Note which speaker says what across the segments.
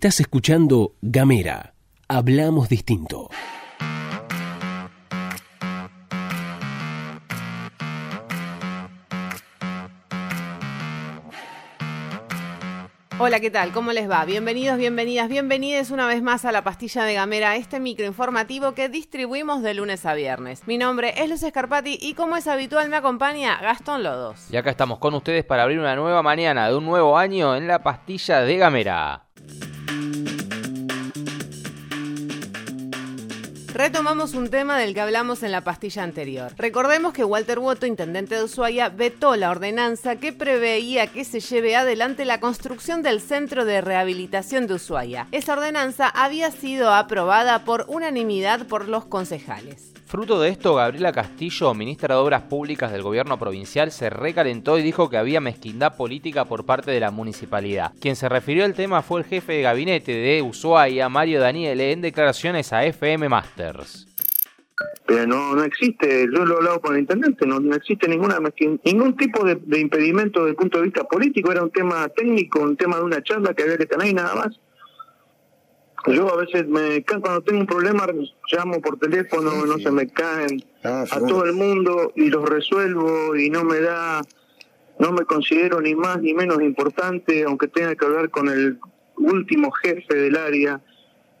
Speaker 1: Estás escuchando Gamera. Hablamos distinto.
Speaker 2: Hola, ¿qué tal? ¿Cómo les va? Bienvenidos, bienvenidas, bienvenidos una vez más a la pastilla de Gamera, este microinformativo que distribuimos de lunes a viernes. Mi nombre es Luz Escarpati y como es habitual me acompaña Gastón Lodos.
Speaker 3: Y acá estamos con ustedes para abrir una nueva mañana de un nuevo año en la pastilla de Gamera.
Speaker 2: Retomamos un tema del que hablamos en la pastilla anterior. Recordemos que Walter Woto, intendente de Ushuaia, vetó la ordenanza que preveía que se lleve adelante la construcción del Centro de Rehabilitación de Ushuaia. Esa ordenanza había sido aprobada por unanimidad por los concejales.
Speaker 3: Fruto de esto, Gabriela Castillo, ministra de Obras Públicas del gobierno provincial, se recalentó y dijo que había mezquindad política por parte de la municipalidad. Quien se refirió al tema fue el jefe de gabinete de Ushuaia, Mario Daniele, en declaraciones a FM Masters.
Speaker 4: Pero no, no existe, yo lo he hablado con el intendente, no, existe ninguna ningún tipo de, impedimento desde el punto de vista político, era un tema técnico, un tema de una charla que había que tener y nada más. Yo a veces me cuando tengo un problema llamo por teléfono, no se me caen ah, a todo el mundo y los resuelvo y no me da, no me considero ni más ni menos importante, aunque tenga que hablar con el último jefe del área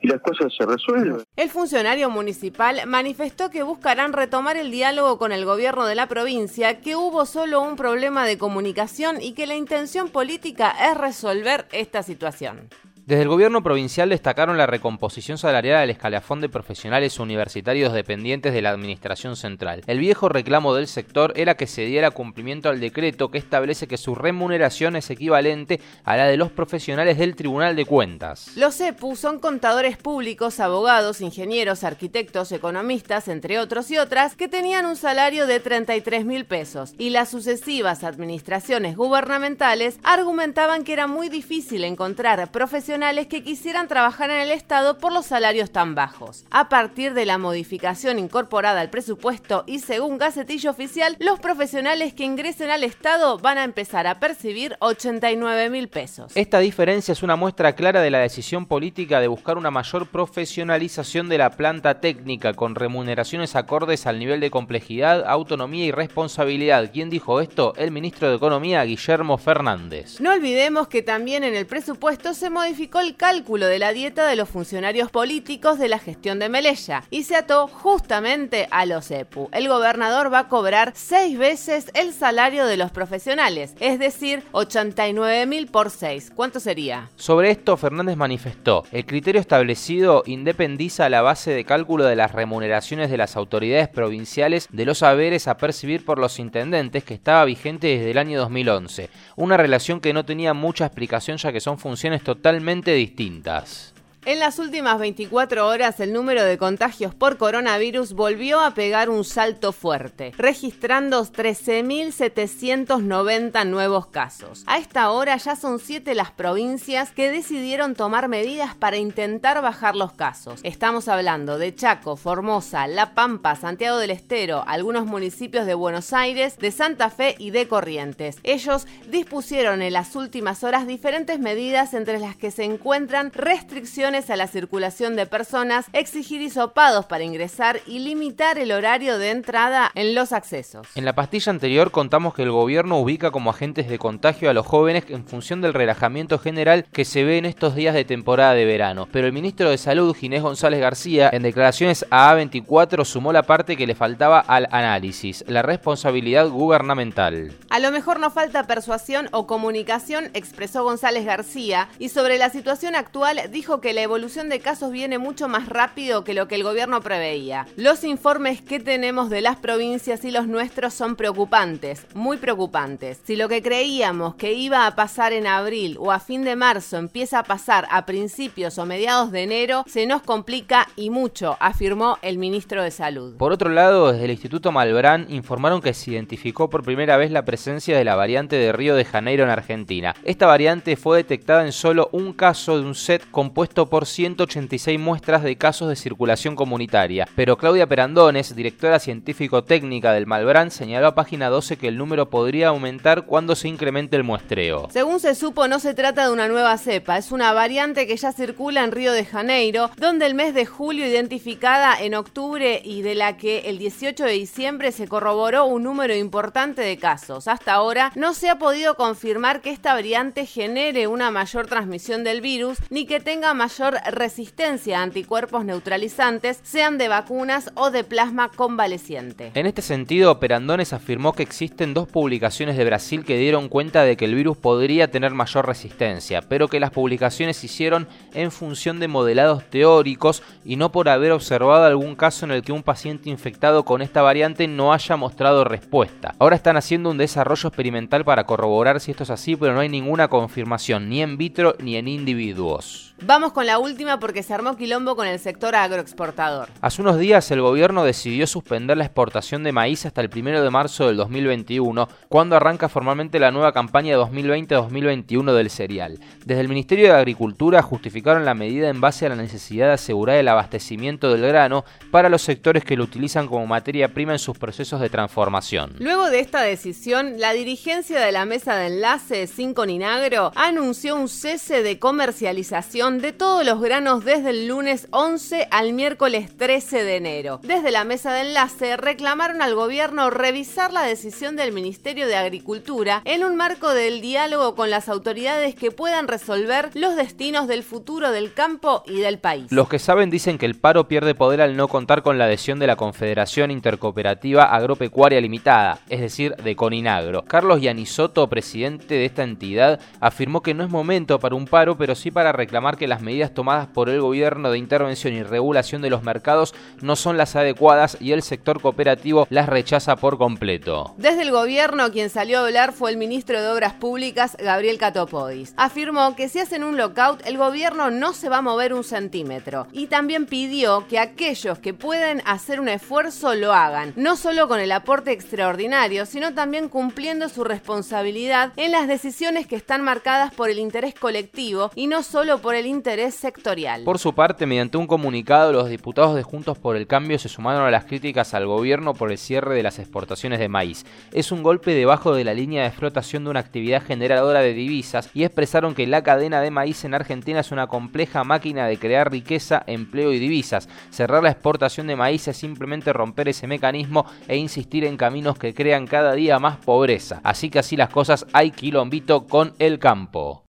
Speaker 4: y las cosas se resuelven.
Speaker 2: El funcionario municipal manifestó que buscarán retomar el diálogo con el gobierno de la provincia, que hubo solo un problema de comunicación y que la intención política es resolver esta situación.
Speaker 3: Desde el gobierno provincial destacaron la recomposición salarial del escalafón de profesionales universitarios dependientes de la Administración Central. El viejo reclamo del sector era que se diera cumplimiento al decreto que establece que su remuneración es equivalente a la de los profesionales del Tribunal de Cuentas.
Speaker 2: Los EPU son contadores públicos, abogados, ingenieros, arquitectos, economistas, entre otros y otras, que tenían un salario de 33 mil pesos y las sucesivas administraciones gubernamentales argumentaban que era muy difícil encontrar profesionales que quisieran trabajar en el Estado por los salarios tan bajos. A partir de la modificación incorporada al presupuesto y según Gacetillo Oficial, los profesionales que ingresen al Estado van a empezar a percibir 89 mil pesos.
Speaker 3: Esta diferencia es una muestra clara de la decisión política de buscar una mayor profesionalización de la planta técnica con remuneraciones acordes al nivel de complejidad, autonomía y responsabilidad. ¿Quién dijo esto? El ministro de Economía, Guillermo Fernández.
Speaker 2: No olvidemos que también en el presupuesto se modificó el cálculo de la dieta de los funcionarios políticos de la gestión de Melella y se ató justamente a los EPU. El gobernador va a cobrar seis veces el salario de los profesionales, es decir, 89 mil por seis. ¿Cuánto sería?
Speaker 3: Sobre esto, Fernández manifestó, el criterio establecido independiza la base de cálculo de las remuneraciones de las autoridades provinciales de los haberes a percibir por los intendentes que estaba vigente desde el año 2011, una relación que no tenía mucha explicación ya que son funciones totalmente distintas.
Speaker 2: En las últimas 24 horas el número de contagios por coronavirus volvió a pegar un salto fuerte, registrando 13.790 nuevos casos. A esta hora ya son 7 las provincias que decidieron tomar medidas para intentar bajar los casos. Estamos hablando de Chaco, Formosa, La Pampa, Santiago del Estero, algunos municipios de Buenos Aires, de Santa Fe y de Corrientes. Ellos dispusieron en las últimas horas diferentes medidas entre las que se encuentran restricciones a la circulación de personas, exigir hisopados para ingresar y limitar el horario de entrada en los accesos.
Speaker 3: En la pastilla anterior contamos que el gobierno ubica como agentes de contagio a los jóvenes en función del relajamiento general que se ve en estos días de temporada de verano. Pero el ministro de Salud, Ginés González García, en declaraciones a A24 sumó la parte que le faltaba al análisis, la responsabilidad gubernamental.
Speaker 2: A lo mejor no falta persuasión o comunicación, expresó González García, y sobre la situación actual dijo que la evolución de casos viene mucho más rápido que lo que el gobierno preveía. Los informes que tenemos de las provincias y los nuestros son preocupantes, muy preocupantes. Si lo que creíamos que iba a pasar en abril o a fin de marzo empieza a pasar a principios o mediados de enero, se nos complica y mucho, afirmó el ministro de Salud.
Speaker 3: Por otro lado, desde el Instituto Malbrán informaron que se identificó por primera vez la presencia de la variante de Río de Janeiro en Argentina. Esta variante fue detectada en solo un caso de un set compuesto por 186 muestras de casos de circulación comunitaria. Pero Claudia Perandones, directora científico-técnica del Malbrán, señaló a página 12 que el número podría aumentar cuando se incremente el muestreo.
Speaker 2: Según se supo, no se trata de una nueva cepa, es una variante que ya circula en Río de Janeiro, donde el mes de julio identificada en octubre y de la que el 18 de diciembre se corroboró un número importante de casos. Hasta ahora no se ha podido confirmar que esta variante genere una mayor transmisión del virus ni que tenga mayor resistencia a anticuerpos neutralizantes, sean de vacunas o de plasma convaleciente.
Speaker 3: En este sentido, Perandones afirmó que existen dos publicaciones de Brasil que dieron cuenta de que el virus podría tener mayor resistencia, pero que las publicaciones se hicieron en función de modelados teóricos y no por haber observado algún caso en el que un paciente infectado con esta variante no haya mostrado respuesta. Ahora están haciendo un desarrollo experimental para corroborar si esto es así, pero no hay ninguna confirmación ni en vitro ni en individuos.
Speaker 2: Vamos con la última porque se armó quilombo con el sector agroexportador.
Speaker 3: Hace unos días el gobierno decidió suspender la exportación de maíz hasta el 1 de marzo del 2021, cuando arranca formalmente la nueva campaña 2020-2021 del cereal. Desde el Ministerio de Agricultura justificaron la medida en base a la necesidad de asegurar el abastecimiento del grano para los sectores que lo utilizan como materia prima en sus procesos de transformación.
Speaker 2: Luego de esta decisión, la dirigencia de la mesa de enlace 5 Ninagro anunció un cese de comercialización de los granos desde el lunes 11 al miércoles 13 de enero. Desde la mesa de enlace reclamaron al gobierno revisar la decisión del Ministerio de Agricultura en un marco del diálogo con las autoridades que puedan resolver los destinos del futuro del campo y del país.
Speaker 3: Los que saben dicen que el paro pierde poder al no contar con la adhesión de la Confederación Intercooperativa Agropecuaria Limitada, es decir, de Coninagro. Carlos Yanisoto, presidente de esta entidad, afirmó que no es momento para un paro, pero sí para reclamar que las medidas tomadas por el gobierno de intervención y regulación de los mercados no son las adecuadas y el sector cooperativo las rechaza por completo.
Speaker 2: Desde el gobierno quien salió a hablar fue el ministro de Obras Públicas, Gabriel Catopodis. Afirmó que si hacen un lockout, el gobierno no se va a mover un centímetro. Y también pidió que aquellos que pueden hacer un esfuerzo lo hagan, no solo con el aporte extraordinario, sino también cumpliendo su responsabilidad en las decisiones que están marcadas por el interés colectivo y no solo por el interés sectorial.
Speaker 3: Por su parte, mediante un comunicado, los diputados de Juntos por el Cambio se sumaron a las críticas al gobierno por el cierre de las exportaciones de maíz. Es un golpe debajo de la línea de explotación de una actividad generadora de divisas y expresaron que la cadena de maíz en Argentina es una compleja máquina de crear riqueza, empleo y divisas. Cerrar la exportación de maíz es simplemente romper ese mecanismo e insistir en caminos que crean cada día más pobreza. Así que así las cosas hay quilombito con el campo.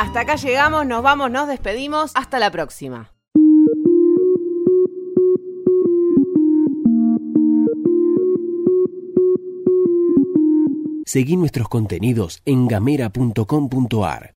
Speaker 2: Hasta acá llegamos, nos vamos, nos despedimos. Hasta la próxima.
Speaker 1: Seguí nuestros contenidos en gamera.com.ar.